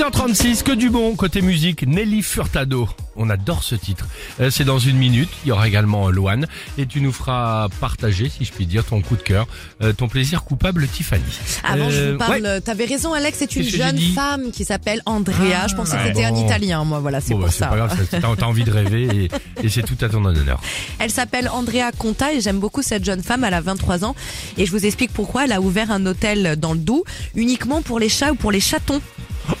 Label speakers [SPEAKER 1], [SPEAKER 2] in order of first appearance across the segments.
[SPEAKER 1] 6h36, que du bon côté musique, Nelly Furtado. On adore ce titre. Euh, C'est dans une minute. Il y aura également euh, Loane et tu nous feras partager, si je puis dire, ton coup de cœur, euh, ton plaisir coupable, Tiffany.
[SPEAKER 2] Avant, je
[SPEAKER 1] Euh,
[SPEAKER 2] vous parle.
[SPEAKER 1] ouais.
[SPEAKER 2] T'avais raison, Alex. C'est une
[SPEAKER 1] que
[SPEAKER 2] jeune femme qui s'appelle Andrea. je pensais que
[SPEAKER 1] ouais.
[SPEAKER 2] c'était un
[SPEAKER 1] Bon.
[SPEAKER 2] Italien, moi. Voilà, c'est
[SPEAKER 1] Bon, bah,
[SPEAKER 2] pour
[SPEAKER 1] c'est
[SPEAKER 2] ça.
[SPEAKER 1] pas grave, t'as envie de rêver et, et c'est tout à ton honneur.
[SPEAKER 2] Elle s'appelle Andrea Conta et j'aime beaucoup cette jeune femme. Elle a 23 ans et je vous explique pourquoi. Elle a ouvert un hôtel dans le Doubs uniquement pour les chats ou pour les chatons.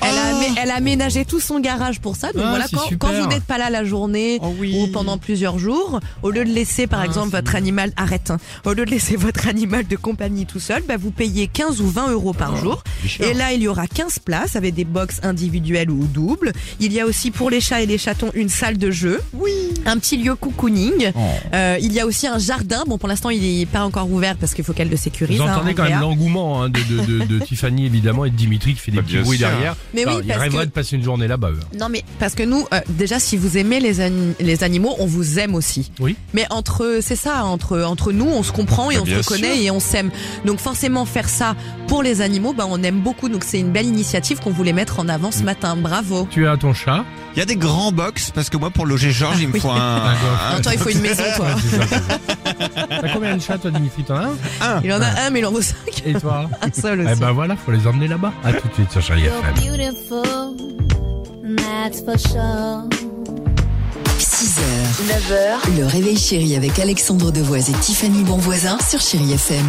[SPEAKER 2] Elle a, amé- elle a aménagé tout son garage pour ça. Donc
[SPEAKER 1] Ah,
[SPEAKER 2] voilà,
[SPEAKER 1] c'est
[SPEAKER 2] quand,
[SPEAKER 1] super.
[SPEAKER 2] quand vous n'êtes pas là la journée
[SPEAKER 1] Oh oui.
[SPEAKER 2] ou pendant plusieurs jours, au lieu de laisser par
[SPEAKER 1] Ah,
[SPEAKER 2] exemple votre animal, arrête, hein. au lieu de laisser votre animal de compagnie tout seul, bah, vous payez 15 ou 20 euros par jour.
[SPEAKER 1] c'est cher.
[SPEAKER 2] Et là, il y aura 15 places avec des box individuelles ou doubles. Il y a aussi pour les chats et les chatons une salle de jeu. Oui. Un petit lieu cocooning.
[SPEAKER 1] Oh.
[SPEAKER 2] Euh, il y a aussi un jardin. Bon, pour l'instant, il n'est pas encore ouvert parce qu'il faut qu'elle le sécurise.
[SPEAKER 1] Vous
[SPEAKER 2] hein,
[SPEAKER 1] entendez quand même l'engouement hein, de, de, de, de Tiffany évidemment et de Dimitri qui fait des
[SPEAKER 3] Bah,
[SPEAKER 1] petits bruits derrière.
[SPEAKER 2] Mais oui,
[SPEAKER 1] il rêverait
[SPEAKER 2] que-
[SPEAKER 1] de passer une journée là-bas. eux.
[SPEAKER 2] Non mais parce que nous, euh, déjà si vous aimez les, les animaux, on vous aime aussi.
[SPEAKER 1] Oui.
[SPEAKER 2] Mais entre, c'est ça, entre entre nous, on se comprend et
[SPEAKER 3] Bah,
[SPEAKER 2] on se reconnaît
[SPEAKER 3] sûr.
[SPEAKER 2] et on s'aime. Donc forcément faire ça pour les animaux, bah on aime beaucoup. Donc c'est une belle initiative qu'on voulait mettre en avant ce matin. Bravo.
[SPEAKER 1] Tu as ton chat.
[SPEAKER 3] Il y a des grands box parce que moi pour loger Georges il me faut un.
[SPEAKER 2] Non, toi, il faut une maison, toi.
[SPEAKER 1] T'as combien de chats toi Dimitri T'en as un
[SPEAKER 3] un.
[SPEAKER 2] Il en a un, mais il en vaut cinq.
[SPEAKER 1] Et toi
[SPEAKER 2] Un seul
[SPEAKER 1] Eh
[SPEAKER 2] aussi.
[SPEAKER 1] ben voilà, faut les emmener là-bas. À tout de suite sur Chéri
[SPEAKER 4] You're
[SPEAKER 1] FM.
[SPEAKER 4] beautiful, that's for sure.
[SPEAKER 5] 6h, 9h, le réveil chéri avec Alexandre Devoise et Tiffany Bonvoisin sur Chéri FM.